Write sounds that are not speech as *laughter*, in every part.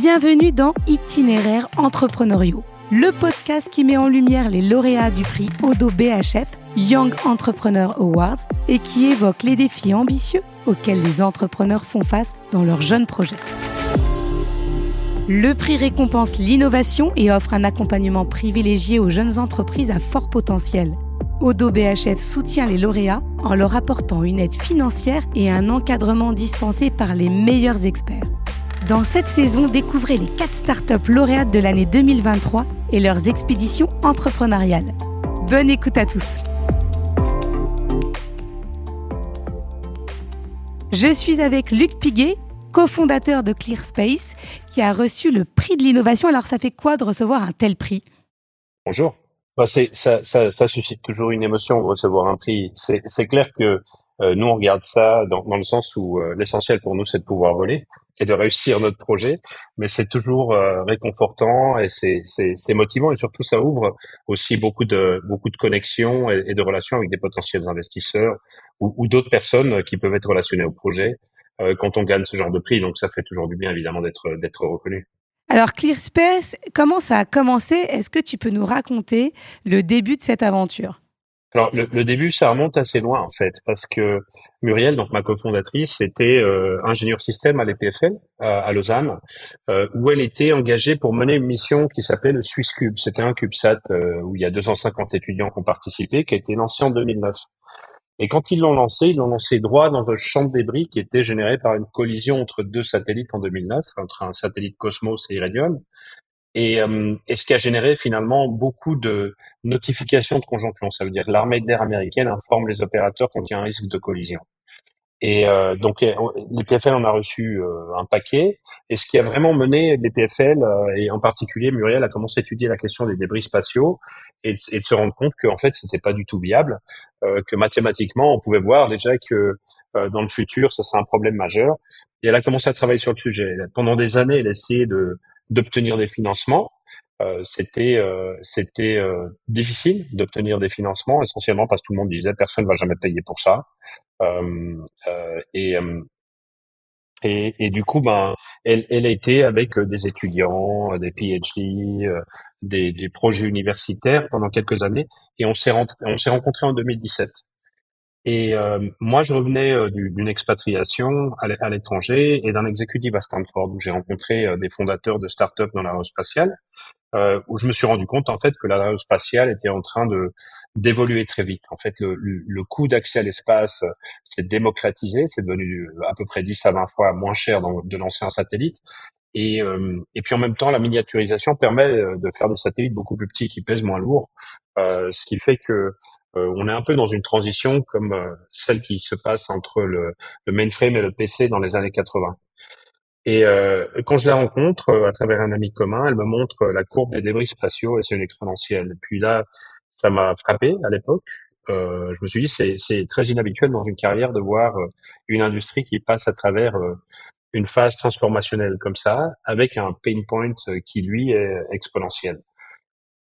Bienvenue dans Itinéraires entrepreneuriaux, le podcast qui met en lumière les lauréats du prix Odo BHF Young Entrepreneur Awards et qui évoque les défis ambitieux auxquels les entrepreneurs font face dans leurs jeunes projets. Le prix récompense l'innovation et offre un accompagnement privilégié aux jeunes entreprises à fort potentiel. Odo BHF soutient les lauréats en leur apportant une aide financière et un encadrement dispensé par les meilleurs experts. Dans cette saison, découvrez les 4 startups lauréates de l'année 2023 et leurs expéditions entrepreneuriales. Bonne écoute à tous. Je suis avec Luc Piguet, cofondateur de ClearSpace, qui a reçu le prix de l'innovation. Alors, ça fait quoi de recevoir un tel prix? Bonjour. Bah, ça, suscite toujours une émotion de recevoir un prix. C'est clair que euh, nous, on regarde ça dans, dans le sens où euh, l'essentiel pour nous, c'est de pouvoir voler et de réussir notre projet. Mais c'est toujours euh, réconfortant et c'est motivant et surtout ça ouvre aussi beaucoup de beaucoup de connexions et, de relations avec des potentiels investisseurs ou, ou d'autres personnes qui peuvent être relationnées au projet euh, quand on gagne ce genre de prix. Donc ça fait toujours du bien évidemment d'être d'être reconnu. Alors ClearSpace, comment ça a commencé? Est-ce que tu peux nous raconter le début de cette aventure? Alors le, le, début, ça remonte assez loin en fait, parce que Muriel, donc ma cofondatrice, était euh, ingénieure système à l'EPFL à, Lausanne, euh, où elle était engagée pour mener une mission qui s'appelait le Swiss Cube. C'était un CubeSat euh, où il y a 250 étudiants qui ont participé, qui a été lancé en 2009. Et quand ils l'ont lancé, ils l'ont lancé droit dans un champ de débris qui était généré par une collision entre deux satellites en 2009, entre un satellite Cosmos et Iridium, et, euh, et, ce qui a généré finalement beaucoup de notifications de conjonction. Ça veut dire que l'armée d'air américaine informe les opérateurs quand il y a un risque de collision. Et euh, donc euh, les PFL en a reçu euh, un paquet. Et ce qui a vraiment mené les PFL, et en particulier Muriel, a commencé à étudier la question des débris spatiaux et, de se rendre compte qu'en fait c'était pas du tout viable, que mathématiquement on pouvait voir déjà que dans le futur ce serait un problème majeur. Et elle a commencé à travailler sur le sujet. Pendant des années, elle a essayé de d'obtenir des financements. Euh, c'était euh, c'était euh, difficile d'obtenir des financements essentiellement parce que tout le monde disait personne va jamais payer pour ça et, et et du coup ben elle elle a été avec des étudiants des PhD des, des projets universitaires pendant quelques années et on s'est on s'est rencontrés en 2017 et euh, moi, je revenais euh, d'une expatriation à l'étranger et d'un exécutif à Stanford où j'ai rencontré euh, des fondateurs de start-up dans l'aérospatiale, euh, où je me suis rendu compte en fait que l'aérospatiale était en train de d'évoluer très vite. En fait, le, le, coût d'accès à l'espace s'est démocratisé, c'est devenu à peu près 10 à 20 fois moins cher de lancer un satellite. Et, et puis en même temps, la miniaturisation permet de faire des satellites beaucoup plus petits qui pèsent moins lourd, ce qui fait que euh, on est un peu dans une transition comme euh, celle qui se passe entre le, mainframe et le PC dans les années 80. Et euh, quand je la rencontre à travers un ami commun, elle me montre la courbe des débris spatiaux et c'est une exponentielle. Puis là, ça m'a frappé à l'époque. je me suis dit c'est très inhabituel dans une carrière de voir une industrie qui passe à travers une phase transformationnelle comme ça, avec un pain point qui lui est exponentiel.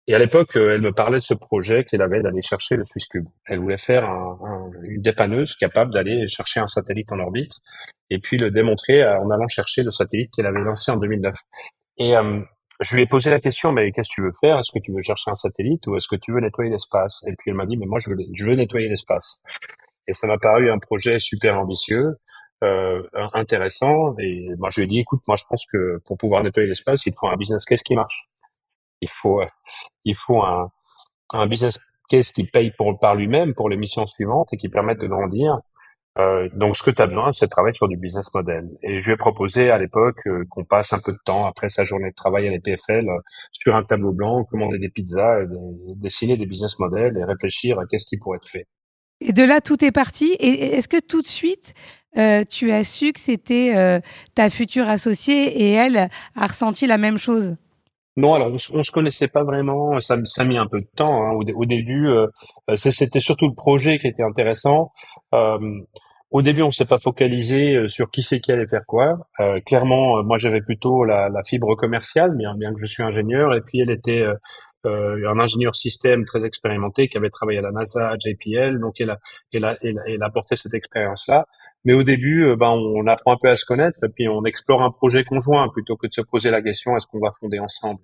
Et à l'époque, euh, elle me parlait de ce projet qu'elle avait d'aller chercher le Swiss Cube. Elle voulait faire un, une dépanneuse capable d'aller chercher un satellite en orbite et puis le démontrer en allant chercher le satellite qu'elle avait lancé en 2009. Et euh, je lui ai posé la question, mais qu'est-ce que tu veux faire? Est-ce que tu veux chercher un satellite ou est-ce que tu veux nettoyer l'espace? Et puis elle m'a dit, mais moi je veux, je veux nettoyer l'espace. Et ça m'a paru un projet super ambitieux, euh, intéressant. Et moi je lui ai dit, écoute, moi je pense que pour pouvoir nettoyer l'espace, il faut un business case qui marche il faut, euh, il faut un, un business case qui paye pour, par lui-même pour les missions suivantes et qui permette de grandir. Euh, donc, ce que tu as besoin, c'est de travailler sur du business model. Et je lui ai proposé à l'époque euh, qu'on passe un peu de temps après sa journée de travail à l'EPFL euh, sur un tableau blanc, commander des pizzas, dessiner des business models et réfléchir à qu'est-ce qui pourrait être fait. Et de là, tout est parti. Est-ce que tout de suite, euh, tu as su que c'était ta future associée et elle a ressenti la même chose? Non, alors on, on, se connaissait pas vraiment. Ça, a mis un peu de temps. Hein. Au, début, euh, c'était surtout le projet qui était intéressant. Euh, au début, on s'est pas focalisé euh, sur qui c'est qui allait faire quoi. Euh, clairement, moi, j'avais plutôt la, la, fibre commerciale, bien, bien que je suis ingénieur, et puis elle était euh, un ingénieur système très expérimenté qui avait travaillé à la NASA, JPL, donc il a, il a, apporté cette expérience-là. Mais au début, euh, ben, on apprend un peu à se connaître puis on explore un projet conjoint plutôt que de se poser la question est-ce qu'on va fonder ensemble?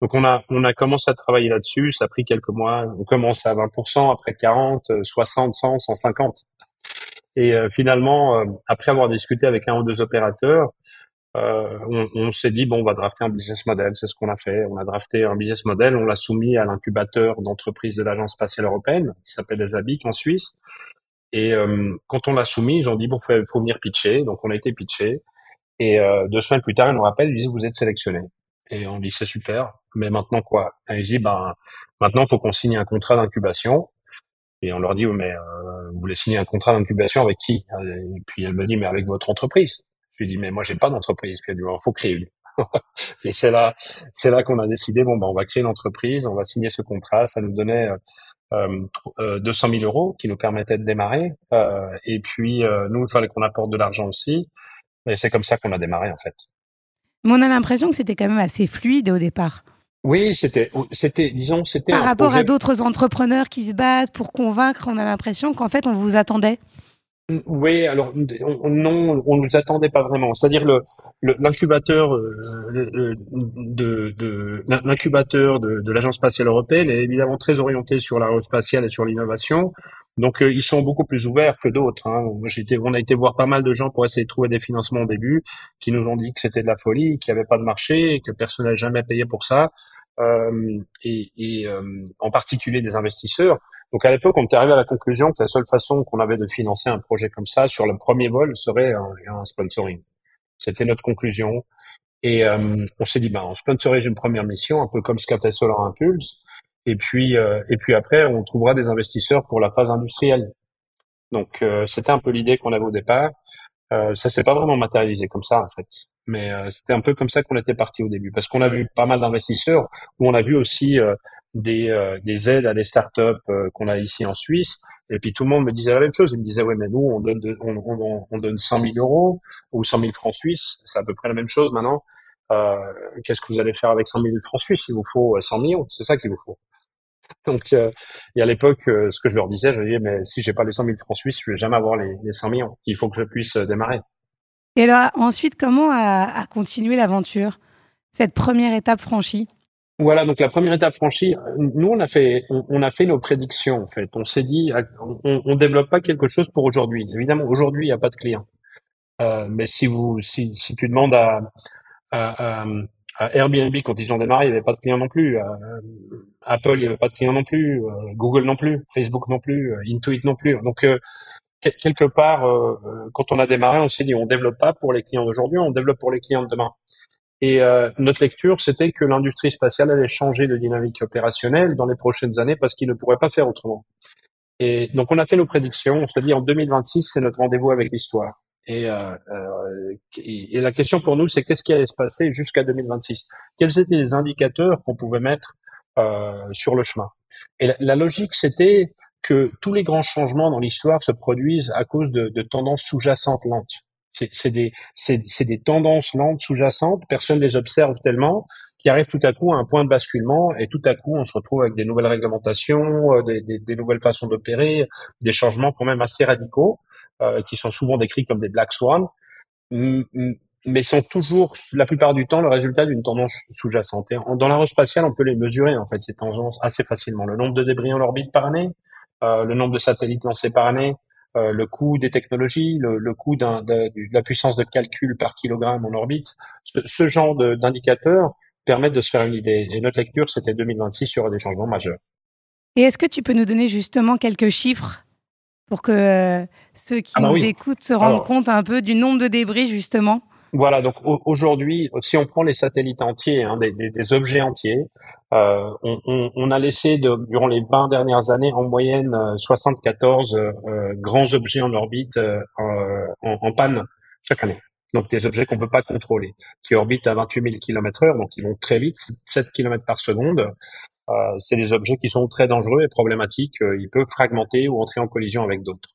Donc on a on a commencé à travailler là-dessus, ça a pris quelques mois. On commence à 20%, après 40, 60, 100, 150. Et euh, finalement, euh, après avoir discuté avec un ou deux opérateurs, euh, on, on s'est dit bon, on va drafter un business model. C'est ce qu'on a fait. On a drafté un business model. On l'a soumis à l'incubateur d'entreprise de l'agence spatiale européenne, qui s'appelle les en Suisse. Et euh, quand on l'a soumis, ils ont dit bon, faut, faut venir pitcher. Donc on a été pitché. Et euh, deux semaines plus tard, ils nous rappellent, ils disent vous êtes sélectionné. Et on dit c'est super, mais maintenant quoi? Et ils disent ben maintenant faut qu'on signe un contrat d'incubation. Et on leur dit, mais euh, vous voulez signer un contrat d'incubation avec qui? Et puis elle me dit, mais avec votre entreprise. Je lui dis, mais moi j'ai pas d'entreprise. Elle dit, il faut créer une. *laughs* et c'est là, c'est là qu'on a décidé, bon ben on va créer une entreprise, on va signer ce contrat. Ça nous donnait euh, 200 euh, 000 euros qui nous permettaient de démarrer. Euh, et puis euh, nous, il fallait qu'on apporte de l'argent aussi. Et c'est comme ça qu'on a démarré en fait. Mais on a l'impression que c'était quand même assez fluide au départ. Oui, c'était, c'était, disons, c'était. Par rapport à d'autres entrepreneurs qui se battent pour convaincre, on a l'impression qu'en fait, on vous attendait. Oui, alors non, on nous attendait pas vraiment. C'est-à-dire le l'incubateur euh, de, de l'incubateur de, de l'agence spatiale européenne est évidemment très orienté sur l'aérospatiale et sur l'innovation. Donc euh, ils sont beaucoup plus ouverts que d'autres. Hein. on a été voir pas mal de gens pour essayer de trouver des financements au début, qui nous ont dit que c'était de la folie, qu'il n'y avait pas de marché, que personne n'a jamais payé pour ça, et, et euh, en particulier des investisseurs. Donc à l'époque, on était arrivé à la conclusion que la seule façon qu'on avait de financer un projet comme ça sur le premier vol serait un, un sponsoring. C'était notre conclusion. Et euh, on s'est dit, bah, on sponsorise une première mission, un peu comme ce qu'a fait Solar Impulse. Et puis, euh, et puis après, on trouvera des investisseurs pour la phase industrielle. Donc, euh, c'était un peu l'idée qu'on avait au départ. Euh, ça s'est pas vraiment matérialisé comme ça, en fait. Mais euh, c'était un peu comme ça qu'on était parti au début, parce qu'on a vu pas mal d'investisseurs, où on a vu aussi des, des aides à des startups qu'on a ici en Suisse. Et puis tout le monde me disait la même chose. Il me disait, ouais, mais nous, on donne, on, on, on, donne 100 000 euros ou 100 000 francs suisses. C'est à peu près la même chose maintenant. Euh, Qu'est-ce que vous allez faire avec 100 000 francs suisses? Il vous faut 100 millions. C'est ça qu'il vous faut. *laughs* Donc, euh, et à l'époque, euh, ce que je leur disais, je disais, mais si j'ai pas les 100 000 francs suisses, je vais jamais avoir les, les 100 millions. Il faut que je puisse euh, démarrer. Et là, ensuite, comment a, a continué l'aventure Cette première étape franchie? Voilà, donc la première étape franchie, nous on a fait, on, a fait nos prédictions en fait. On s'est dit, on, on développe pas quelque chose pour aujourd'hui. Évidemment, aujourd'hui il n'y a pas de clients. Euh, mais si vous, si, tu demandes à, Airbnb, quand ils ont démarré, il n'y avait pas de clients non plus. Euh, Apple, il n'y avait pas de clients non plus. Euh, Google non plus. Facebook non plus. Euh, Intuit non plus. Donc, quelque part, quand on a démarré, on s'est dit, on développe pas pour les clients d'aujourd'hui, on développe pour les clients de demain. Et notre lecture, c'était que l'industrie spatiale allait changer de dynamique opérationnelle dans les prochaines années parce qu'il ne pourrait pas faire autrement. Et donc, on a fait nos prédictions. On s'est dit, en 2026, c'est notre rendez-vous avec l'histoire. Et, euh, euh, et, la question pour nous, c'est qu'est-ce qui allait se passer jusqu'à 2026 Quels étaient les indicateurs qu'on pouvait mettre euh, sur le chemin? Et la, logique, c'était que tous les grands changements dans l'histoire se produisent à cause de, de tendances sous-jacentes lentes. C'est des, des tendances lentes sous-jacentes, personne ne les observe tellement, qui arrivent tout à coup à un point de basculement et tout à coup on se retrouve avec des nouvelles réglementations, euh, des, des, des nouvelles façons d'opérer, des changements quand même assez radicaux euh, qui sont souvent décrits comme des black swans, mais sont toujours la plupart du temps le résultat d'une tendance sous-jacente. Dans l'aérospatiale, on peut les mesurer en fait ces tendances assez facilement. Le nombre de débris en orbite par année, le nombre de satellites lancés par année, euh, le coût des technologies, le, le coût de, de, la puissance de calcul par kilogramme en orbite, ce, ce genre d'indicateurs permettre de se faire une idée. Et notre lecture, c'était 2026, il y aura des changements majeurs. Et est-ce que tu peux nous donner justement quelques chiffres pour que euh, ceux qui ah bah nous écoutent se rendent compte un peu du nombre de débris justement? Voilà, donc aujourd'hui, si on prend les satellites entiers, hein, des, des, des, objets entiers, euh, on, on, on, a laissé de, durant les 20 dernières années en moyenne 74 euh, euh, grands objets en orbite euh, en, en, panne chaque année donc des objets qu'on peut pas contrôler, qui orbitent à 28 000 km heure, donc ils vont très vite, 7 km par seconde. Euh, c'est des objets qui sont très dangereux et problématiques. Euh, ils peuvent fragmenter ou entrer en collision avec d'autres.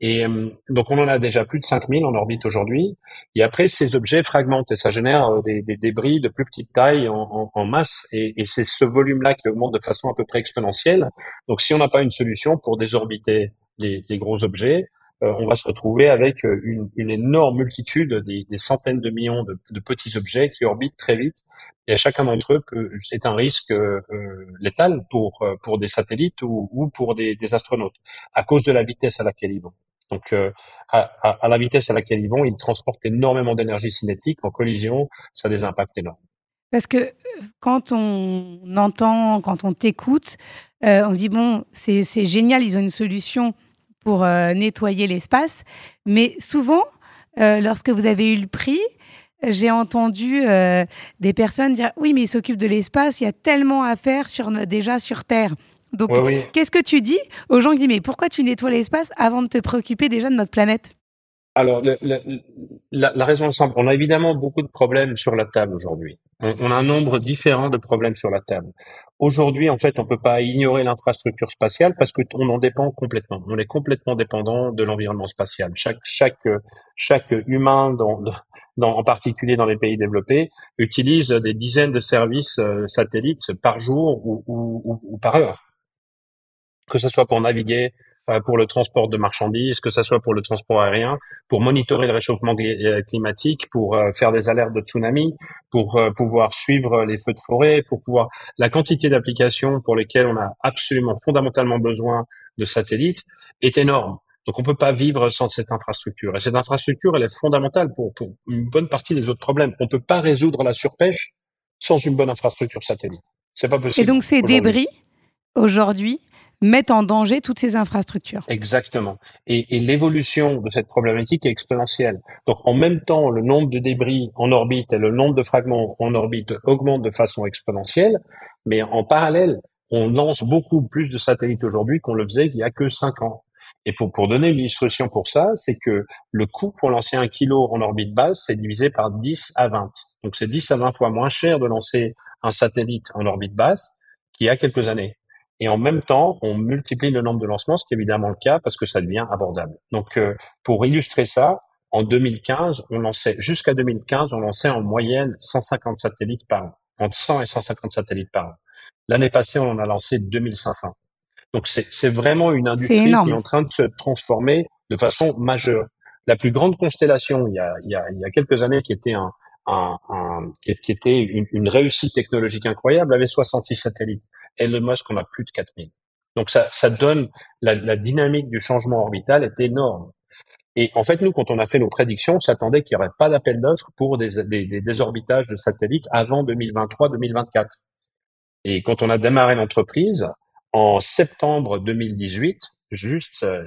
Et euh, donc on en a déjà plus de 5000 en orbite aujourd'hui. Et après, ces objets fragmentent et ça génère euh, des, des débris de plus petite taille en, en, masse. Et, et c'est ce volume-là qui augmente de façon à peu près exponentielle. Donc si on n'a pas une solution pour désorbiter les, les gros objets, euh, on va se retrouver avec une, une énorme multitude, des, des, centaines de millions de, de, petits objets qui orbitent très vite. Et chacun d'entre eux peut, est un risque euh, létal pour, pour des satellites ou, ou pour des, des astronautes, à cause de la vitesse à laquelle ils vont. Donc, euh, à, la vitesse à laquelle ils vont, ils transportent énormément d'énergie cinétique. En collision, ça a des impacts énormes. Parce que euh, quand on entend, quand on t'écoute, euh, on dit bon, c'est génial, ils ont une solution pour nettoyer l'espace. Mais souvent, lorsque vous avez eu le prix, j'ai entendu des personnes dire oui, mais ils s'occupent de l'espace, il y a tellement à faire déjà sur Terre. Donc, qu'est-ce que tu dis aux gens qui disent, mais pourquoi tu nettoies l'espace avant de te préoccuper déjà de notre planète? Alors, le, le, la, la, raison est simple. On a évidemment beaucoup de problèmes sur la table aujourd'hui. On, on, a un nombre différent de problèmes sur la table. Aujourd'hui, en fait, on peut pas ignorer l'infrastructure spatiale parce que on en dépend complètement. On est complètement dépendant de l'environnement spatial. Chaque, chaque, chaque humain, dans, dans, en particulier dans les pays développés, utilise des dizaines de services euh, satellites par jour ou, ou, ou par heure que ce soit pour naviguer, euh, pour le transport de marchandises, que ce soit pour le transport aérien, pour monitorer le réchauffement euh, climatique, pour euh, faire des alertes de tsunami, pour pouvoir suivre les feux de forêt, pour pouvoir la quantité d'applications pour lesquelles on a absolument fondamentalement besoin de satellites est énorme. Donc on peut pas vivre sans cette infrastructure. Et cette infrastructure, elle est fondamentale pour, pour une bonne partie des autres problèmes. On peut pas résoudre la surpêche sans une bonne infrastructure satellite. C'est pas possible. Et donc ces débris, aujourd'hui, mettent en danger toutes ces infrastructures. Exactement. Et, et l'évolution de cette problématique est exponentielle. Donc en même temps, le nombre de débris en orbite et le nombre de fragments en orbite augmente de façon exponentielle, mais en parallèle, on lance beaucoup plus de satellites aujourd'hui qu'on le faisait il y a que cinq ans. Et pour, pour donner une illustration pour ça, c'est que le coût pour lancer un kilo en orbite basse, c'est divisé par 10 à 20. Donc c'est 10 à 20 fois moins cher de lancer un satellite en orbite basse qu'il y a quelques années. Et en même temps, on multiplie le nombre de lancements, ce qui est évidemment le cas parce que ça devient abordable. Donc, euh, pour illustrer ça, en 2015, on lançait jusqu'à 2015, on lançait en moyenne 150 satellites par an, entre 100 et 150 satellites par an. L'année passée, on en a lancé 2500. Donc, c'est vraiment une industrie qui est en train de se transformer de façon majeure. La plus grande constellation, il y a, il y a, il y a quelques années, qui était un, un, un qui, était une, une réussite technologique incroyable, avait 66 satellites. Elon Musk en a plus de 4000. Donc ça, ça donne la, dynamique du changement orbital est énorme. Et en fait, nous, quand on a fait nos prédictions, on s'attendait qu'il n'y aurait pas d'appel d'offres pour des désorbitages de satellites avant 2023-2024. Et quand on a démarré l'entreprise, en septembre 2018, juste euh,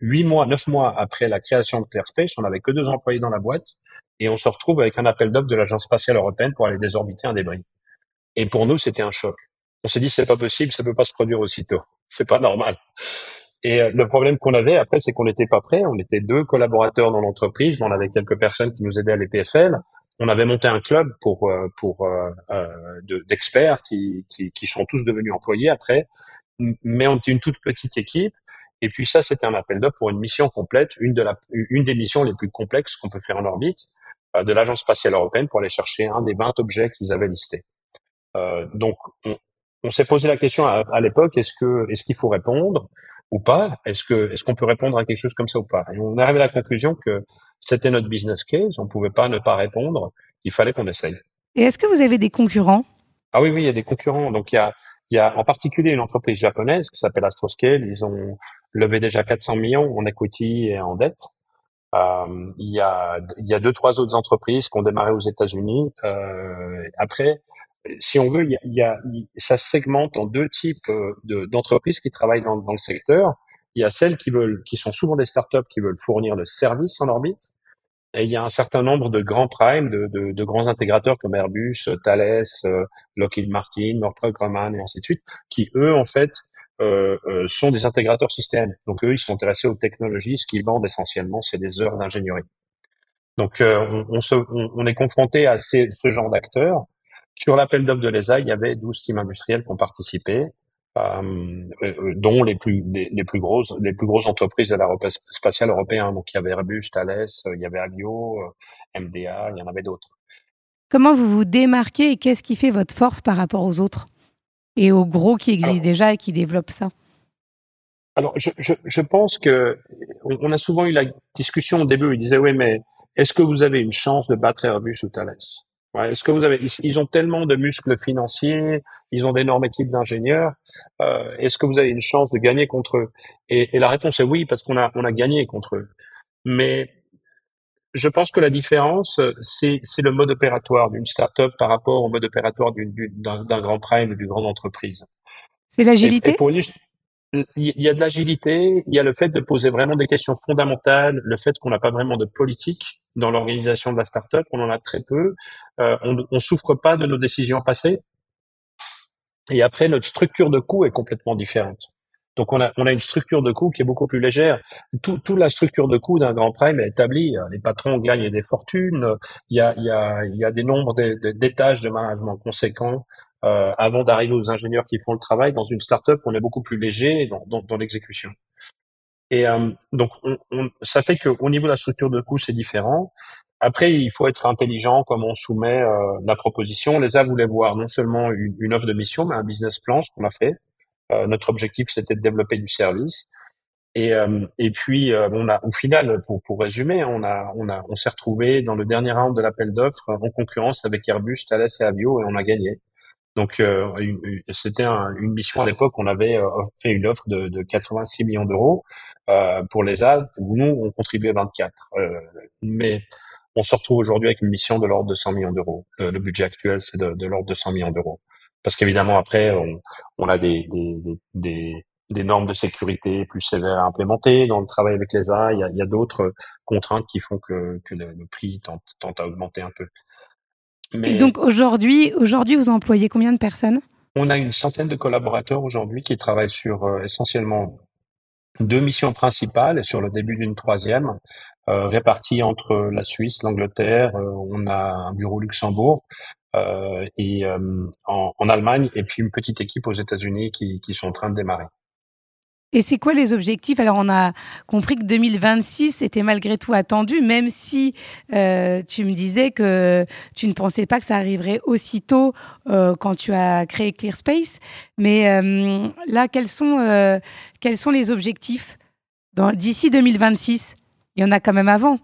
huit mois, neuf mois après la création de ClearSpace, on n'avait que deux employés dans la boîte et on se retrouve avec un appel d'offres de l'Agence spatiale européenne pour aller désorbiter un débris. Et pour nous, c'était un choc on s'est dit c'est pas possible, ça peut pas se produire aussitôt. C'est pas normal. Et euh, le problème qu'on avait après, c'est qu'on n'était pas prêt. On était deux collaborateurs dans l'entreprise, on avait quelques personnes qui nous aidaient à l'EPFL. On avait monté un club pour euh, pour euh, d'experts qui, qui, qui sont tous devenus employés après, mais on était une toute petite équipe. Et puis ça, c'était un appel d'offres pour une mission complète, une de la une des missions les plus complexes qu'on peut faire en orbite de l'agence spatiale européenne pour aller chercher un des 20 objets qu'ils avaient listés. Euh, donc, on, on s'est posé la question à, l'époque est-ce que est-ce qu'il faut répondre ou pas? Est-ce que est-ce qu'on peut répondre à quelque chose comme ça ou pas? Et on est arrivé à la conclusion que c'était notre business case, on pouvait pas ne pas répondre, il fallait qu'on essaye. Et est-ce que vous avez des concurrents? Ah oui oui, il y a des concurrents. Donc il y a il y a en particulier une entreprise japonaise qui s'appelle Astroscale, ils ont levé déjà 400 millions en equity et en dette. Euh, il y a il y a deux trois autres entreprises qui ont démarré aux États-Unis. Euh, après, si on veut, il y a, ça segmente en deux types euh, d'entreprises qui travaillent dans, dans, le secteur. Il y a celles qui veulent, qui sont souvent des startups qui veulent fournir le service en orbite. Et il y a un certain nombre de grands primes, de, de, de grands intégrateurs comme Airbus, Thales, euh, Lockheed Martin, Northrop Grumman et ainsi de suite, qui eux en fait euh, euh, sont des intégrateurs système. Donc eux, ils sont intéressés aux technologies. Ce qu'ils vendent essentiellement, c'est des heures d'ingénierie. Donc on, on, se, on, est confronté à ces, ce genre d'acteurs sur l'appel d'offres de l'ESA, il y avait 12 teams industriels qui ont participé. euh, euh, dont les plus les, plus grosses les plus grosses entreprises de spatiale européenne. Donc il y avait Airbus, Thales, il y avait Avio, MDA, il y en avait d'autres. Comment vous vous démarquez et qu'est-ce qui fait votre force par rapport aux autres et aux gros qui existent déjà et qui développent ça? Alors, je, je, je, pense que on a souvent eu la discussion au début. Ils disaient oui, mais est-ce que vous avez une chance de battre Airbus ou Thales? Ouais, Est-ce que vous avez Ils ont tellement de muscles financiers, ils ont d'énormes équipes d'ingénieurs. Euh, est-ce que vous avez une chance de gagner contre eux? Et, et, la réponse est oui, parce qu'on a on a gagné contre eux. Mais je pense que la différence, c'est c'est le mode opératoire d'une startup par rapport au mode opératoire d'un grand prime ou d'une grande entreprise. C'est l'agilité? Il y a de l'agilité, il y a le fait de poser vraiment des questions fondamentales, le fait qu'on n'a pas vraiment de politique dans l'organisation de la startup, on en a très peu, euh, on, on souffre pas de nos décisions passées, et après notre structure de coût est complètement différente. Donc on a, on a une structure de coût qui est beaucoup plus légère. Tout, toute la structure de coût d'un grand prime est établie. Les patrons gagnent des fortunes. Il y a, il y a, il y a des nombres d'étages de management conséquents. Euh, avant d'arriver aux ingénieurs qui font le travail, dans une startup, on est beaucoup plus léger dans, dans, dans l'exécution. Et euh, donc, on, on, ça fait qu'au niveau de la structure de coût, c'est différent. Après, il faut être intelligent comme on soumet euh, la proposition. Les A voulaient voir non seulement une, une offre de mission, mais un business plan, ce qu'on a fait. Euh, notre objectif, c'était de développer du service. Et, euh, et puis, euh, on a, au final, pour, pour résumer, on a, on a, on s'est retrouvé dans le dernier round de l'appel d'offres en concurrence avec Airbus, Thales et Avio, et on a gagné. Donc, c'était une mission à l'époque. On avait fait une offre de, de 86 millions d'euros pour les A. Nous, on contribuait 24. mais on se retrouve aujourd'hui avec une mission de l'ordre de 100 millions d'euros. le budget actuel, c'est de, l'ordre de 100 millions d'euros parce qu'évidemment après on, on a des, des, des, des, normes de sécurité plus sévères à implémenter dans le travail avec les A. Il y a, a d'autres contraintes qui font que, que le, prix tente, tente, à augmenter un peu. Mais Et donc aujourd'hui, aujourd'hui, vous employez combien de personnes? On a une centaine de collaborateurs aujourd'hui qui travaillent sur euh, essentiellement deux missions principales et sur le début d'une troisième, euh, réparties entre la Suisse, l'Angleterre, euh, on a un bureau Luxembourg, euh, et euh, en, en, Allemagne et puis une petite équipe aux États-Unis qui, qui sont en train de démarrer. Et c'est quoi les objectifs? Alors, on a compris que 2026 était malgré tout attendu, même si euh, tu me disais que tu ne pensais pas que ça arriverait aussitôt euh, quand tu as créé ClearSpace. Mais euh, là, quels sont, quels sont les objectifs? D'ici 2026 Il y en a quand même avant.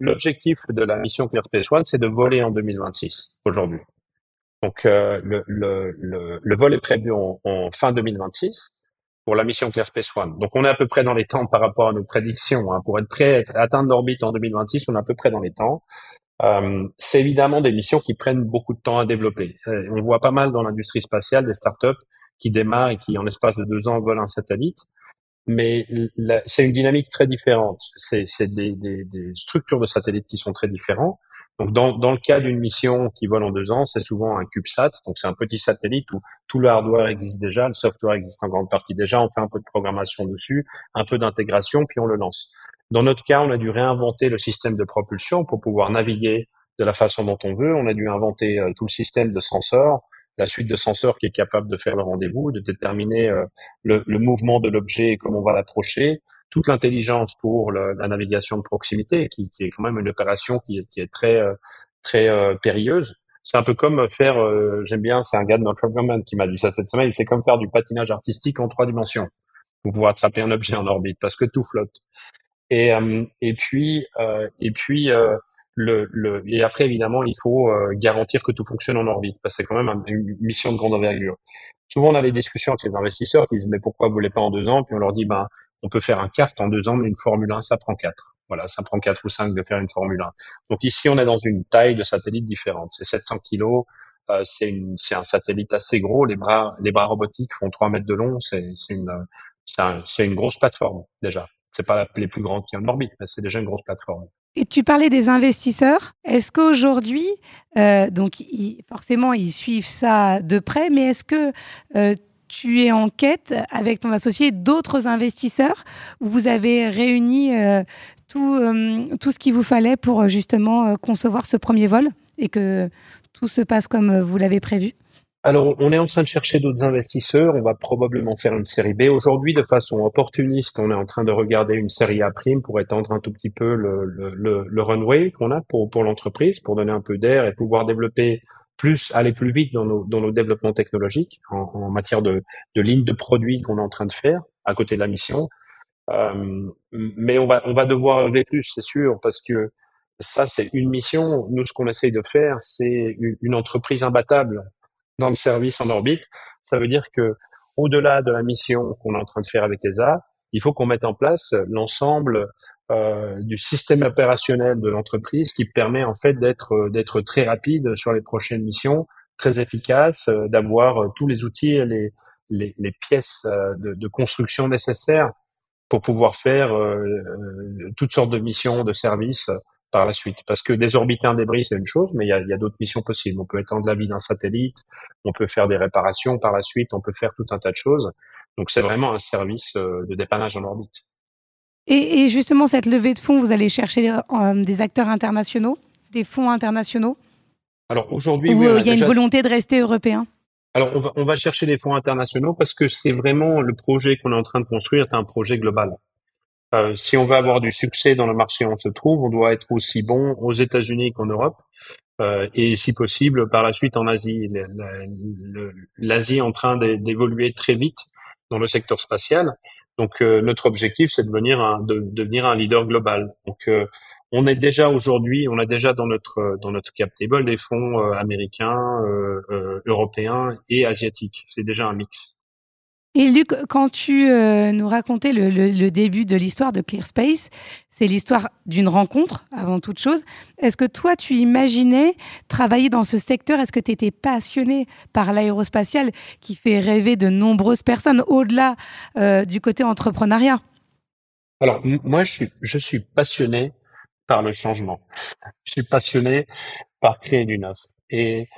L'objectif de la mission ClearSpace One, c'est de voler en 2026, aujourd'hui. Donc, le, le, le, vol est prévu en, fin 2026 pour la mission ClearSpace One. Donc, on est à peu près dans les temps par rapport à nos prédictions. Hein. Pour être prêt à atteindre l'orbite en 2026, on est à peu près dans les temps. Euh, c'est évidemment des missions qui prennent beaucoup de temps à développer. Euh, on voit pas mal dans l'industrie spatiale des startups qui démarrent et qui, en l'espace de deux ans, volent un satellite mais c'est une dynamique très différente. C'est des, des, des, structures de satellites qui sont très différentes. Donc, dans, le cas d'une mission qui vole en deux ans, c'est souvent un CubeSat. Donc, c'est un petit satellite où tout le hardware existe déjà, le software existe en grande partie déjà. On fait un peu de programmation dessus, un peu d'intégration, puis on le lance. Dans notre cas, on a dû réinventer le système de propulsion pour pouvoir naviguer de la façon dont on veut. On a dû inventer euh, tout le système de sensors la suite de senseurs qui est capable de faire le rendez-vous, de déterminer euh, le, mouvement de l'objet et comment on va l'approcher, toute l'intelligence pour la navigation de proximité, qui, est quand même une opération qui est, très euh, très euh, périlleuse. C'est un peu comme faire, j'aime bien, c'est un gars de notre government qui m'a dit ça cette semaine, c'est comme faire du patinage artistique en trois dimensions. Vous pouvez attraper un objet en orbite parce que tout flotte. Et, et puis, et puis le, le, et après, évidemment, il faut euh, garantir que tout fonctionne en orbite, parce que c'est quand même une mission de grande envergure. Souvent, on a des discussions avec les investisseurs qui disent, mais pourquoi vous voulez pas en deux ans? Puis on leur dit, ben, on peut faire un kart en deux ans, mais une Formule 1, ça prend quatre. Voilà, ça prend quatre ou cinq de faire une Formule 1. Donc ici, on est dans une taille de satellite différente. C'est 700 kilos, euh, c'est un satellite assez gros. Les bras, les bras robotiques font 3 mètres de long. C'est, une, c'est une grosse plateforme déjà. C'est pas les plus grandes qui en orbite, mais c'est déjà une grosse plateforme. Et tu parlais des investisseurs. Est-ce qu'aujourd'hui, euh, donc forcément, ils suivent ça de près, mais est-ce que euh, tu es en quête avec ton associé d'autres investisseurs vous avez réuni euh, tout, tout ce qu'il vous fallait pour justement concevoir ce premier vol et que tout se passe comme vous l'avez prévu alors, on est en train de chercher d'autres investisseurs. On va probablement faire une série B. Aujourd'hui, de façon opportuniste, on est en train de regarder une série A prime pour étendre un tout petit peu le, runway qu'on a pour l'entreprise, pour donner un peu d'air et pouvoir développer plus, aller plus vite dans nos, dans nos développements technologiques en, matière de, de lignes de produits qu'on est en train de faire à côté de la mission. Euh, mais on va, on va devoir lever plus, c'est sûr, parce que ça, c'est une mission. Nous, ce qu'on essaye de faire, c'est une entreprise imbattable dans le service en orbite. Ça veut dire que au-delà de la mission qu'on est en train de faire avec ESA, il faut qu'on mette en place l'ensemble euh, du système opérationnel de l'entreprise qui permet en fait d'être d'être très rapide sur les prochaines missions, très efficace, euh, d'avoir euh, tous les outils les, les, les pièces euh, de, de, construction nécessaires pour pouvoir faire toutes sortes de missions de service par la suite. Parce que désorbiter un débris, c'est une chose, mais il y a, y a d'autres missions possibles. On peut étendre la vie d'un satellite, on peut faire des réparations par la suite, on peut faire tout un tas de choses. Donc c'est vraiment un service euh, de dépannage en orbite. Et, et, justement, cette levée de fonds, vous allez chercher euh, des acteurs internationaux, des fonds internationaux? Alors aujourd'hui, oui, il y a une volonté de rester européen? Alors, on va, on va chercher des fonds internationaux parce que c'est vraiment le projet qu'on est en train de construire, c'est un projet global. Euh, si on veut avoir du succès dans le marché où on se trouve, on doit être aussi bon aux États-Unis qu'en Europe. Euh, et si possible par la suite en Asie. L'Asie est en train d'évoluer très vite dans le secteur spatial. Donc euh, notre objectif, c'est de devenir un, de, devenir un leader global. Donc euh, on est déjà aujourd'hui, on a déjà dans notre dans notre cap table des fonds euh, américains, européens et asiatiques. C'est déjà un mix. Et Luc, quand tu euh, nous racontais le, le, le début de l'histoire de ClearSpace, c'est l'histoire d'une rencontre avant toute chose. Est-ce que toi, tu imaginais travailler dans ce secteur? Est-ce que tu étais passionné par l'aérospatial qui fait rêver de nombreuses personnes au-delà euh, du côté entrepreneuriat? Alors, moi, je suis, je suis passionné par le changement. Je suis passionné par créer du neuf. Et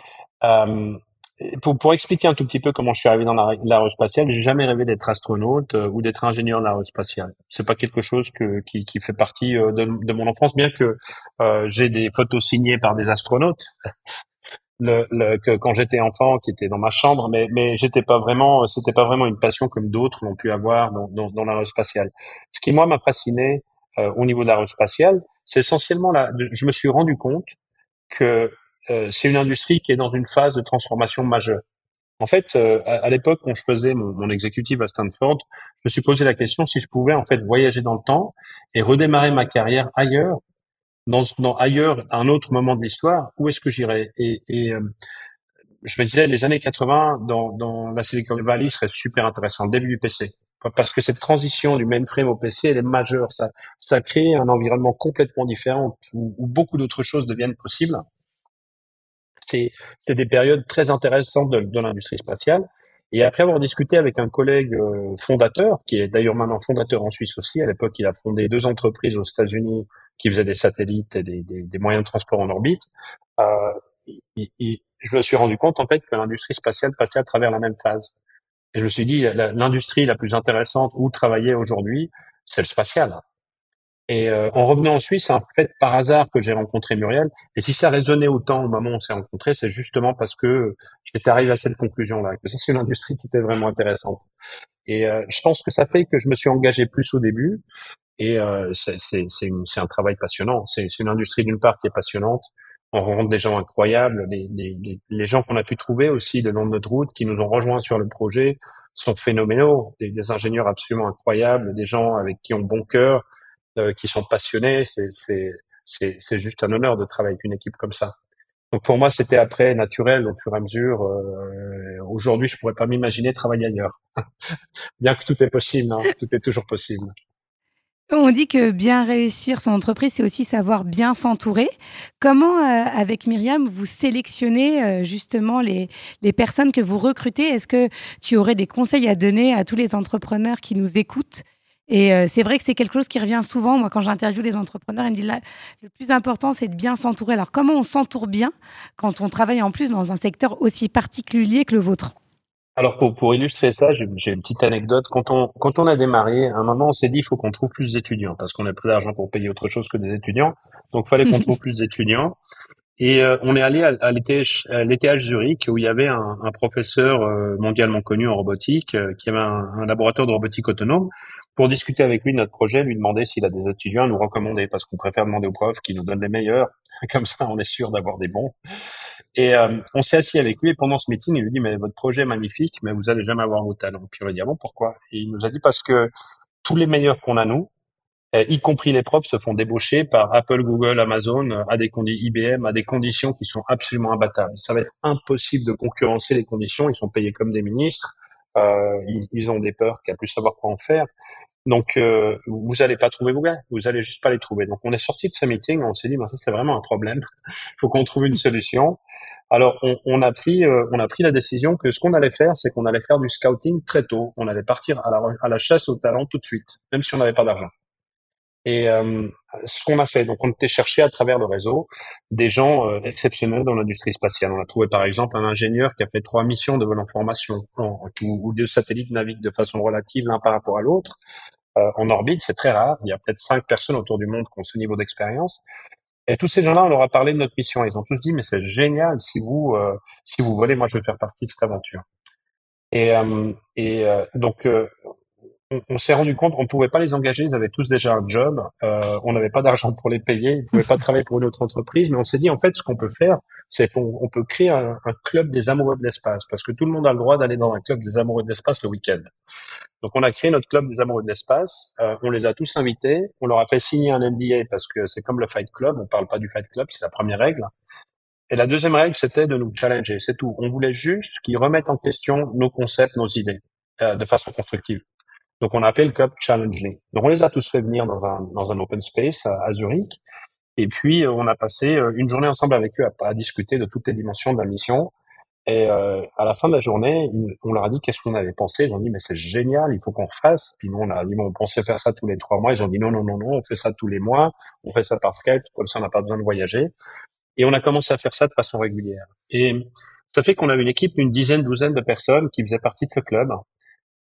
euh, pour, pour, expliquer un tout petit peu comment je suis arrivé dans l'aérospatiale, j'ai jamais rêvé d'être astronaute euh, ou d'être ingénieur en aérospatial. C'est pas quelque chose que, qui, qui fait partie euh, de, de, mon enfance, bien que euh, j'ai des photos signées par des astronautes. *laughs* Le, le, que quand j'étais enfant, qui était dans ma chambre, mais, mais j'étais pas vraiment, c'était pas vraiment une passion comme d'autres l'ont pu avoir dans, dans, dans l'aérospatiale. Ce qui moi m'a fasciné euh, au niveau de l'aérospatiale, c'est essentiellement là, je me suis rendu compte que euh, c'est une industrie qui est dans une phase de transformation majeure. En fait, euh, à, l'époque, quand je faisais mon, mon exécutif à Stanford, je me suis posé la question si je pouvais en fait voyager dans le temps et redémarrer ma carrière ailleurs, dans, dans ailleurs, un autre moment de l'histoire, où est-ce que j'irais? Et, et euh, je me disais, les années 80 dans, dans la Silicon Valley serait super intéressant, le début du PC. Parce que cette transition du mainframe au PC, elle est majeure. Ça, ça crée un environnement complètement différent où beaucoup d'autres choses deviennent possibles c'était des périodes très intéressantes de, l'industrie spatiale. Et après avoir discuté avec un collègue euh, fondateur, qui est d'ailleurs maintenant fondateur en Suisse aussi, à l'époque il a fondé deux entreprises aux États-Unis qui faisaient des satellites et des, moyens de transport en orbite, euh, je me suis rendu compte en fait que l'industrie spatiale passait à travers la même phase. Et je me suis dit, l'industrie la plus intéressante où travailler aujourd'hui, c'est le spatial. Et euh, en revenant en Suisse, c'est en fait par hasard que j'ai rencontré Muriel. Et si ça résonnait autant au moment où on s'est rencontrés, c'est justement parce que j'étais arrivé à cette conclusion-là, que c'est une industrie qui était vraiment intéressante. Et euh, je pense que ça fait que je me suis engagé plus au début. Et euh, c'est un travail passionnant. C'est une industrie d'une part qui est passionnante. On rencontre des gens incroyables. Les, les, les gens qu'on a pu trouver aussi le long de notre route, qui nous ont rejoints sur le projet, sont phénoménaux. Des, des ingénieurs absolument incroyables, des gens avec qui ont bon cœur, qui sont passionnés. C'est juste un honneur de travailler avec une équipe comme ça. Donc pour moi, c'était après naturel au fur et à mesure. Euh, Aujourd'hui, je pourrais pas m'imaginer travailler ailleurs. *laughs* Bien que tout est possible, hein, tout est toujours possible. On dit que bien réussir son entreprise, c'est aussi savoir bien s'entourer. Comment, euh, avec Myriam, vous sélectionnez euh, justement les, les personnes que vous recrutez? Est-ce que tu aurais des conseils à donner à tous les entrepreneurs qui nous écoutent? Et euh, c'est vrai que c'est quelque chose qui revient souvent. Moi, quand j'interviewe les entrepreneurs, ils me disent là, le plus important, c'est de bien s'entourer. Alors, comment on s'entoure bien quand on travaille en plus dans un secteur aussi particulier que le vôtre? Alors pour, pour illustrer ça, j'ai une petite anecdote. Quand on quand on a démarré, à un moment on s'est dit il faut qu'on trouve plus d'étudiants parce qu'on n'a plus d'argent pour payer autre chose que des étudiants. Donc il fallait qu'on *laughs* trouve plus d'étudiants. Et euh, on est allé à, à l'été Zurich où il y avait un, professeur euh, mondialement connu en robotique euh, qui avait un, laboratoire de robotique autonome pour discuter avec lui de notre projet, lui demander s'il a des étudiants à nous recommander parce qu'on préfère demander aux profs qui nous donnent les meilleurs. *laughs* Comme ça, on est sûr d'avoir des bons. Et on s'est assis avec lui et pendant ce meeting, il lui dit mais votre projet est magnifique, mais vous allez jamais avoir vos talents. Puis on lui dit ah bon pourquoi? Et il nous a dit parce que tous les meilleurs qu'on a nous, y compris les profs, se font débaucher par Apple, Google, Amazon, à des IBM, à des conditions qui sont absolument imbattables. Ça va être impossible de concurrencer les conditions. Ils sont payés comme des ministres. Euh, ils, ont des peurs qu'à plus savoir quoi en faire. Donc, euh, vous n'allez pas trouver vos gars, vous allez juste pas les trouver. Donc, on est sorti de ce meeting, on s'est dit, ben, ça c'est vraiment un problème. Il *laughs* faut qu'on trouve une solution. Alors, on, on a pris, euh, on a pris la décision que ce qu'on allait faire, c'est qu'on allait faire du scouting très tôt. On allait partir à la, à la chasse au talent tout de suite, même si on n'avait pas d'argent. Et euh, ce qu'on a fait, donc on était cherché à travers le réseau des gens euh, exceptionnels dans l'industrie spatiale. On a trouvé par exemple un ingénieur qui a fait trois missions de vol en formation, où deux satellites naviguent de façon relative l'un par rapport à l'autre. Euh, en orbite, c'est très rare. Il y a peut-être cinq personnes autour du monde qui ont ce niveau d'expérience. Et tous ces gens-là, on leur a parlé de notre mission. Ils ont tous dit, mais c'est génial, si vous, si vous voulez, moi je veux faire partie de cette aventure. Et, et donc, on, s'est rendu compte qu'on pouvait pas les engager, ils avaient tous déjà un job, euh, on n'avait pas d'argent pour les payer, ils pouvaient pas travailler pour une autre entreprise, mais on s'est dit en fait ce qu'on peut faire, c'est qu'on on peut créer un, club des amoureux de l'espace, parce que tout le monde a le droit d'aller dans un club des amoureux de l'espace le week-end. Donc on a créé notre club des amoureux de l'espace, euh, on les a tous invités, on leur a fait signer un NDA parce que c'est comme le Fight Club, on parle pas du Fight Club, c'est la première règle. Et la deuxième règle, c'était de nous challenger, c'est tout. On voulait juste qu'ils remettent en question nos concepts, nos idées, euh, de façon constructive. Donc on a appelé le club Challenge Me. Donc on les a tous fait venir dans un dans un open space à, Zurich. Et puis euh, on a passé euh, une journée ensemble avec eux à, discuter de toutes les dimensions de la mission. Et euh, à la fin de la journée, on leur a dit qu'est-ce qu'on avait pensé. Ils ont dit mais c'est génial, il faut qu'on refasse. Puis nous on a dit bon, on pensait faire ça tous les trois mois. Ils ont dit non non non non, on fait ça tous les mois, on fait ça par Skype, comme ça on n'a pas besoin de voyager. Et on a commencé à faire ça de façon régulière. Et ça fait qu'on avait une équipe, une dizaine, douzaine de personnes qui faisaient partie de ce club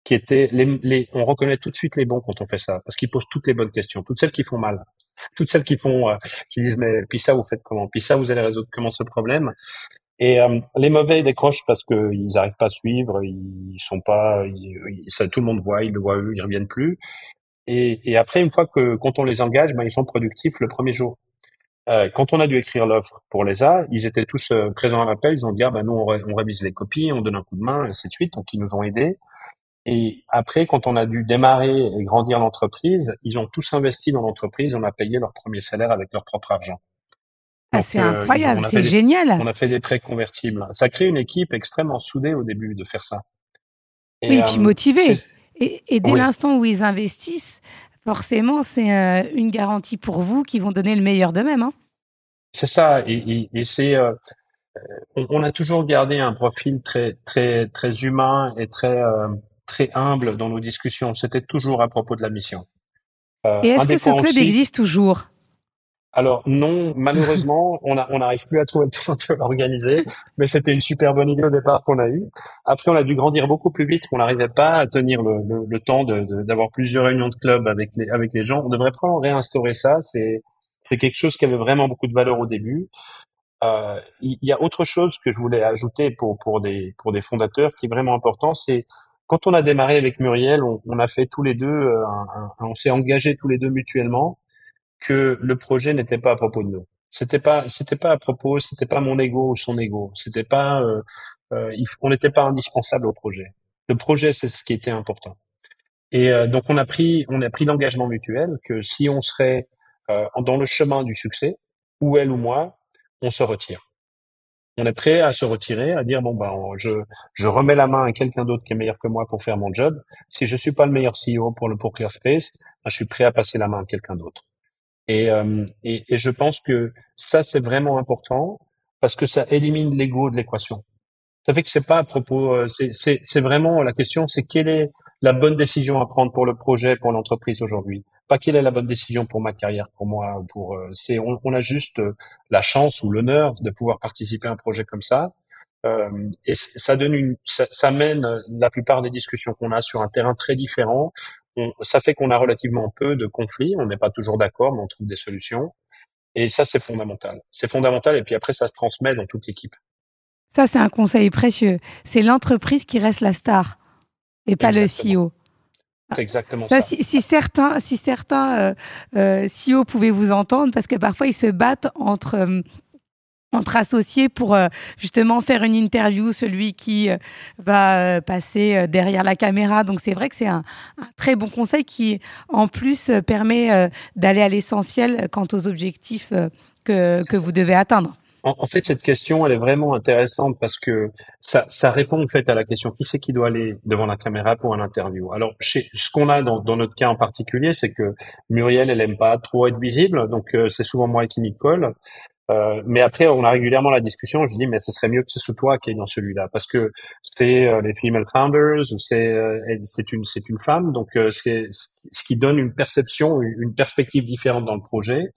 qui étaient les, les, on reconnaît tout de suite les bons quand on fait ça parce qu'ils posent toutes les bonnes questions, toutes celles qui font mal, *laughs* toutes celles qui font, euh, qui disent mais puis ça vous faites comment, puis ça vous allez résoudre comment ce problème? Et euh, les mauvais ils décrochent parce que ils n'arrivent pas à suivre, ils sont pas, ça, tout le monde voit, ils le voient eux, ils reviennent plus. Et, et après une fois que quand on les engage, ben, ils sont productifs le premier jour. Euh, quand on a dû écrire l'offre pour les A, ils étaient tous euh, présents à l'appel. Ils ont dit ah ben nous on, on, révise les copies, on donne un coup de main, et ainsi de suite. Donc ils nous ont aidés. Et après, quand on a dû démarrer et grandir l'entreprise, ils ont tous investi dans l'entreprise. On a payé leur premier salaire avec leur propre argent. Ah, c'est euh, incroyable, c'est génial. On a fait des prêts convertibles. Ça crée une équipe extrêmement soudée au début de faire ça. Et, oui, puis euh, motivée. Et, dès l'instant où ils investissent, forcément, c'est euh, une garantie pour vous qu'ils vont donner le meilleur d'eux-mêmes. Hein. C'est ça. Et, c'est on, a toujours gardé un profil très très très humain et très très humble dans nos discussions. C'était toujours à propos de la mission. Euh, Et est-ce que ce club existe toujours? Alors non, malheureusement, *laughs* on n'arrive plus à trouver le temps de l'organiser, mais c'était une super bonne idée au départ qu'on a eue. Après, on a dû grandir beaucoup plus vite, qu'on n'arrivait pas à tenir le, le, temps d'avoir plusieurs réunions de club avec les, avec les gens. On devrait probablement réinstaurer ça. C'est c'est quelque chose qui avait vraiment beaucoup de valeur au début. Euh, il y a autre chose que je voulais ajouter pour pour des pour des fondateurs qui est vraiment important, c'est quand on a démarré avec Muriel, on, a fait tous les deux, euh, on s'est engagé tous les deux mutuellement que le projet n'était pas à propos de nous. C'était pas, c'était pas à propos, c'était pas mon ego ou son ego. C'était pas, euh, euh on n'était pas indispensable au projet. Le projet, c'est ce qui était important. Et donc on a pris, on a pris l'engagement mutuel que si on serait dans le chemin du succès, ou elle ou moi, on se retire on est prêt à se retirer, à dire bon ben je je remets la main à quelqu'un d'autre qui est meilleur que moi pour faire mon job. Si je suis pas le meilleur CEO pour le pour ClearSpace, ben, je suis prêt à passer la main à quelqu'un d'autre. Et, euh, et, et je pense que ça c'est vraiment important parce que ça élimine l'ego de l'équation. Ça fait que c'est pas à propos, euh, c'est c'est vraiment la question, c'est quelle est la bonne décision à prendre pour le projet, pour l'entreprise aujourd'hui? Pas quelle est la bonne décision pour ma carrière, pour moi, pour euh, c'est on, on, a juste euh, la chance ou l'honneur de pouvoir participer à un projet comme ça. Euh, et ça donne une, ça, ça, mène la plupart des discussions qu'on a sur un terrain très différent. On, ça fait qu'on a relativement peu de conflits. On n'est pas toujours d'accord, mais on trouve des solutions. Et ça, c'est fondamental. C'est fondamental. Et puis après, ça se transmet dans toute l'équipe. Ça, c'est un conseil précieux. C'est l'entreprise qui reste la star et pas le CEO. C'est exactement ça. Si, si, certains, si certains euh, euh, CEO pouvaient vous entendre, parce que parfois ils se battent entre euh, entre associés pour euh, justement faire une interview, celui qui va passer derrière la caméra. Donc c'est vrai que c'est un, un, très bon conseil qui en plus permet d'aller à l'essentiel quant aux objectifs que, que vous devez atteindre en, fait, cette question, elle est vraiment intéressante parce que ça, ça répond en fait à la question qui c'est qui doit aller devant la caméra pour un interview? Alors, chez, ce qu'on a dans, dans, notre cas en particulier, c'est que Muriel, elle aime pas trop être visible, donc euh, c'est souvent moi qui m'y colle. Euh, mais après, on a régulièrement la discussion. Je dis, mais ce serait mieux que ce soit toi qui est dans celui-là, parce que c'est euh, les female founders, c'est euh, c'est une c'est une femme, donc c'est ce qui donne une perception, une perspective différente dans le projet.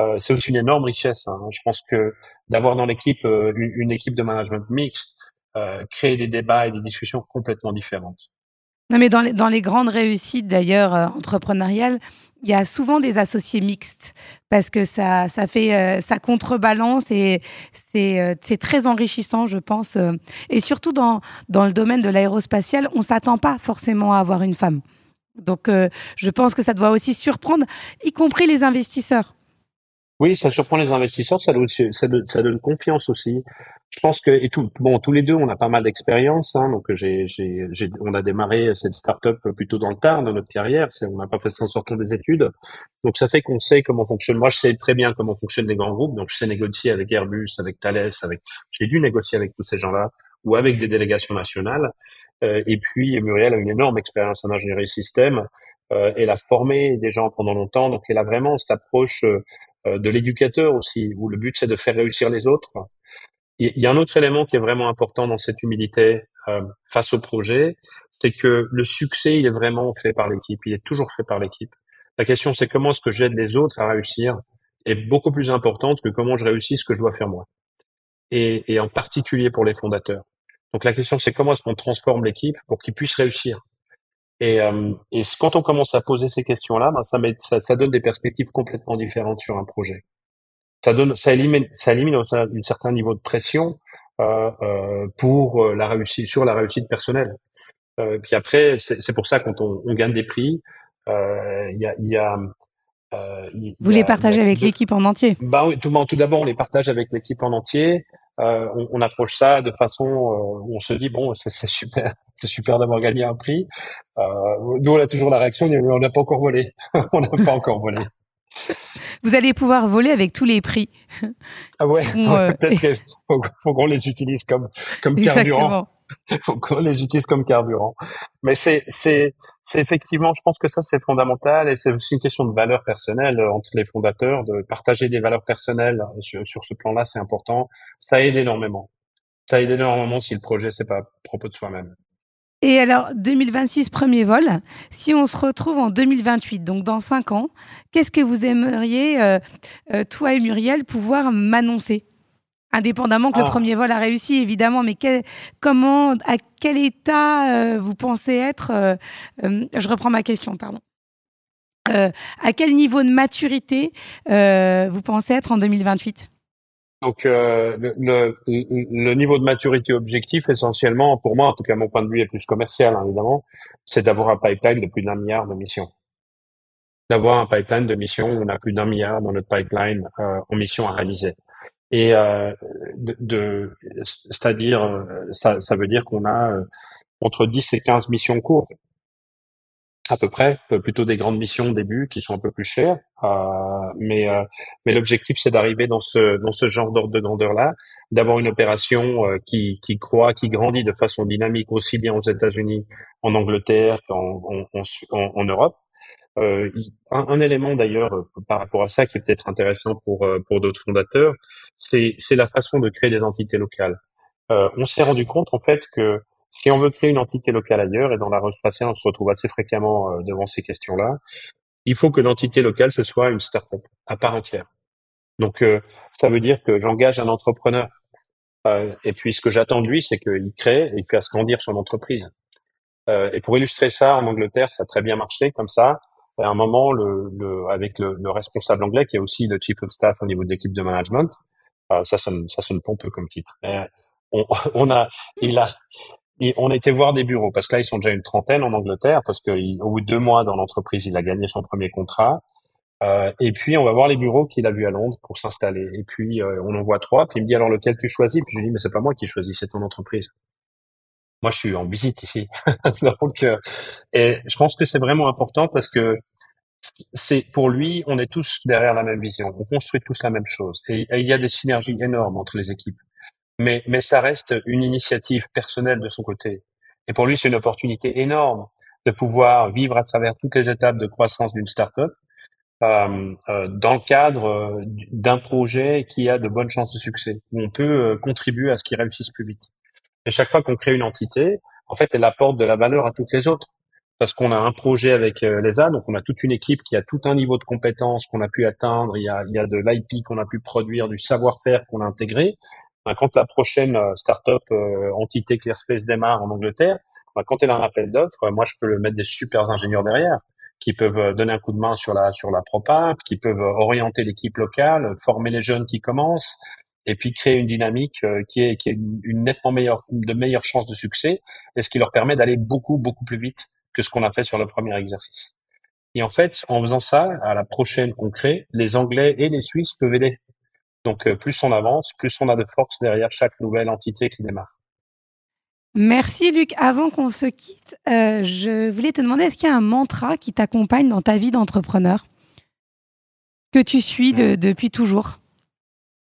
Euh, c'est aussi une énorme richesse. Hein. Je pense que d'avoir dans l'équipe euh, une, équipe de management mixte euh, crée des débats et des discussions complètement différentes. Non, mais dans les, dans les grandes réussites d'ailleurs entrepreneuriales, il y a souvent des associés mixtes parce que ça, ça fait, ça contrebalance et c'est, c'est très enrichissant, je pense. Et surtout dans, dans le domaine de l'aérospatial, on s'attend pas forcément à avoir une femme. Donc, je pense que ça doit aussi surprendre, y compris les investisseurs. Oui, ça surprend les investisseurs, ça donne, confiance aussi. Je pense que et tout, bon, tous les deux, on a pas mal d'expérience. Hein, donc, j'ai, j'ai, on a démarré cette startup plutôt dans le tard de notre carrière. On n'a pas fait ça en sortant des études. Donc, ça fait qu'on sait comment fonctionne. Moi, je sais très bien comment fonctionnent les grands groupes. Donc, je sais négocier avec Airbus, avec Thales, avec. J'ai dû négocier avec tous ces gens-là ou avec des délégations nationales. Euh, et puis, Muriel a une énorme expérience en ingénierie système. Euh, elle a formé des gens pendant longtemps, donc elle a vraiment cette approche euh, de l'éducateur aussi, où le but c'est de faire réussir les autres. Il y a un autre élément qui est vraiment important dans cette humilité euh, face au projet, c'est que le succès, il est vraiment fait par l'équipe, il est toujours fait par l'équipe. La question, c'est comment est-ce que j'aide les autres à réussir est beaucoup plus importante que comment je réussis ce que je dois faire moi. Et, et en particulier pour les fondateurs. Donc la question, c'est comment est-ce qu'on transforme l'équipe pour qu'ils puissent réussir? Et, euh, et quand on commence à poser ces questions-là, ben ça, met, ça, ça, donne des perspectives complètement différentes sur un projet. Ça donne, ça élimine, ça élimine un, certain niveau de pression euh, euh, pour la réussite, sur la réussite personnelle. Puis après, c'est pour ça quand on, on, gagne des prix, il y a, y a vous les partagez avec l'équipe en entier Bah oui, tout, tout d'abord on les partage avec l'équipe en entier. Euh, on, on, approche ça de façon euh, où on se dit bon c'est super *laughs* c'est super d'avoir gagné un prix. Euh, nous on a toujours la réaction on n'a pas encore volé. *laughs* On n'a pas encore volé. Vous allez pouvoir voler avec tous les prix. Ah ouais, euh, *laughs* peut-être qu'il faut, faut qu'on les utilise comme comme carburant *laughs* faut qu'on les utilise comme carburant mais c'est c'est c'est effectivement, je pense que ça c'est fondamental et c'est aussi une question de valeur personnelle euh, entre les fondateurs, de partager des valeurs personnelles euh, sur, sur ce plan-là, c'est important. Ça aide énormément. Ça aide énormément si le projet c'est pas propos de soi-même. Et alors, 2026, premier vol. Si on se retrouve en 2028, donc dans cinq ans, qu'est-ce que vous aimeriez, euh, toi et Muriel, pouvoir m'annoncer? Indépendamment que le ah. premier vol a réussi, évidemment, mais comment, à quel état euh, vous pensez être euh, euh, Je reprends ma question, pardon. à quel niveau de maturité vous pensez être en 2028 donc le, le, niveau de maturité objectif, essentiellement, pour moi, en tout cas mon point de vue est plus commercial, hein, évidemment, c'est d'avoir un pipeline de plus d'un milliard de missions. D'avoir un pipeline de missions, on a plus d'un milliard dans notre pipeline en missions à réaliser. Et euh, de, de c'est-à-dire, euh, ça, ça veut dire qu'on a euh, entre 10 et 15 missions courtes. À peu près, plutôt des grandes missions au début qui sont un peu plus chères, euh, mais euh, mais l'objectif c'est d'arriver dans ce dans ce genre d'ordre de grandeur là, d'avoir une opération euh, qui qui croît, qui grandit de façon dynamique aussi bien aux États-Unis, en Angleterre qu'en en, en, en, Europe, euh, un, un, élément d'ailleurs euh, par rapport à ça qui est peut-être intéressant pour euh, pour d'autres fondateurs, c'est c'est la façon de créer des entités locales. Euh, on s'est rendu compte en fait que si on veut créer une entité locale ailleurs et dans la spatiale on se retrouve assez fréquemment devant ces questions-là, il faut que l'entité locale ce soit une start-up à part entière. Donc ça veut dire que j'engage un entrepreneur et puis ce que j'attends de lui c'est qu'il crée et il fait grandir son entreprise. et pour illustrer ça en Angleterre ça a très bien marché comme ça à un moment, le, le avec le, le, responsable anglais, qui est aussi le chief of staff au niveau de l'équipe de management, euh, ça sonne, ça sonne pompeux comme titre. on, *laughs* on a, il a, on a été voir des bureaux parce que là ils sont déjà une trentaine en Angleterre parce qu'au bout de deux mois dans l'entreprise il a gagné son premier contrat. Euh, et puis on va voir les bureaux qu'il a vus à Londres pour s'installer. Et puis euh, on en voit trois puis il me dit alors lequel tu choisis puis je lui dis mais c'est pas moi qui choisis c'est ton entreprise moi je suis en visite ici *laughs* euh, et je pense que c'est vraiment important parce que c'est pour lui on est tous derrière la même vision on construit tous la même chose et il y a des synergies énormes entre les équipes mais, mais ça reste une initiative personnelle de son côté. Et pour lui, c'est une opportunité énorme de pouvoir vivre à travers toutes les étapes de croissance d'une startup euh, euh, dans le cadre euh, d'un projet qui a de bonnes chances de succès, où on peut euh, contribuer à ce qu'il réussisse plus vite. Et chaque fois qu'on crée une entité, en fait, elle apporte de la valeur à toutes les autres. Parce qu'on a un projet avec euh, l'ESA, donc on a toute une équipe qui a tout un niveau de compétences qu'on a pu atteindre, il y a, il y a de l'IP qu'on a pu produire, du savoir-faire qu'on a intégré, ben, quand la prochaine euh, startup euh, entité ClearSpace démarre en Angleterre, ben, quand elle a un appel d'offres, moi je peux le mettre des super ingénieurs derrière qui peuvent euh, donner un coup de main sur la sur la propap, qui peuvent orienter l'équipe locale, former les jeunes qui commencent et puis créer une dynamique qui est qui est une nettement meilleure de meilleures chances de succès et ce qui leur permet d'aller beaucoup beaucoup plus vite que ce qu'on a fait sur le premier exercice. Et en fait, en faisant ça, à la prochaine qu'on crée, les Anglais et les Suisses peuvent aider donc euh, plus on avance, plus on a de force derrière chaque nouvelle entité qui démarre. Merci Luc. Avant qu'on se quitte, euh, je voulais te demander, est-ce qu'il y a un mantra qui t'accompagne dans ta vie d'entrepreneur que tu suis hmm. depuis toujours?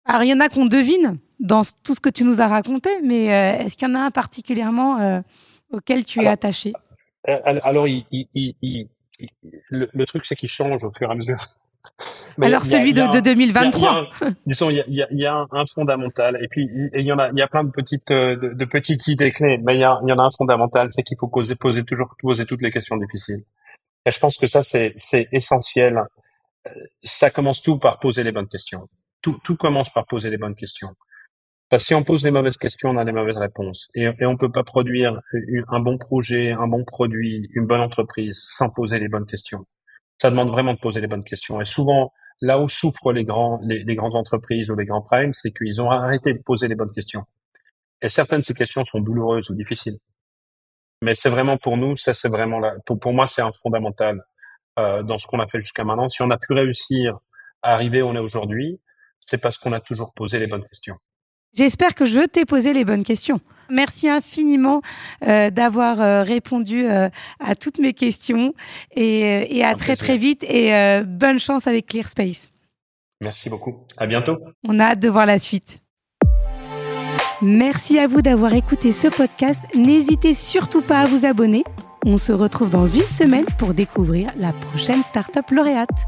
Alors il y en a qu'on devine dans tout ce que tu nous as raconté, mais euh, est-ce qu'il y en a un particulièrement auquel tu es attaché Alors, il, le, truc, c'est qu'il change au fur et à mesure. Alors celui de, 2023. disons, il y a, un, fondamental, et puis il y en a, il y a plein de petites, euh, de, petites idées clés, mais il y, a, il y en a un fondamental, c'est qu'il faut poser, poser toujours poser toutes les questions difficiles. Et je pense que ça c'est, essentiel. Euh, ça commence tout par poser les bonnes questions. Tout, commence par poser les bonnes questions. Parce que si on pose les mauvaises questions, on a les mauvaises réponses. Et, on peut pas produire un bon projet, un bon produit, une bonne entreprise sans poser les bonnes questions ça demande vraiment de poser les bonnes questions. Et souvent, là où souffrent les grands, les, grandes entreprises ou les grands primes, c'est qu'ils ont arrêté de poser les bonnes questions. Et certaines de ces questions sont douloureuses ou difficiles. Mais c'est vraiment pour nous, ça c'est vraiment là. Pour, pour moi, c'est un fondamental euh, dans ce qu'on a fait jusqu'à maintenant. Si on a pu réussir à arriver où on est aujourd'hui, c'est parce qu'on a toujours posé les bonnes questions. J'espère que je t'ai posé les bonnes questions. Merci infiniment euh, d'avoir euh, répondu euh, à toutes mes questions et, et à très très vite et bonne chance avec ClearSpace. Merci beaucoup. À bientôt. On a hâte de voir la suite. Merci à vous d'avoir écouté ce podcast. N'hésitez surtout pas à vous abonner. On se retrouve dans une semaine pour découvrir la prochaine startup lauréate.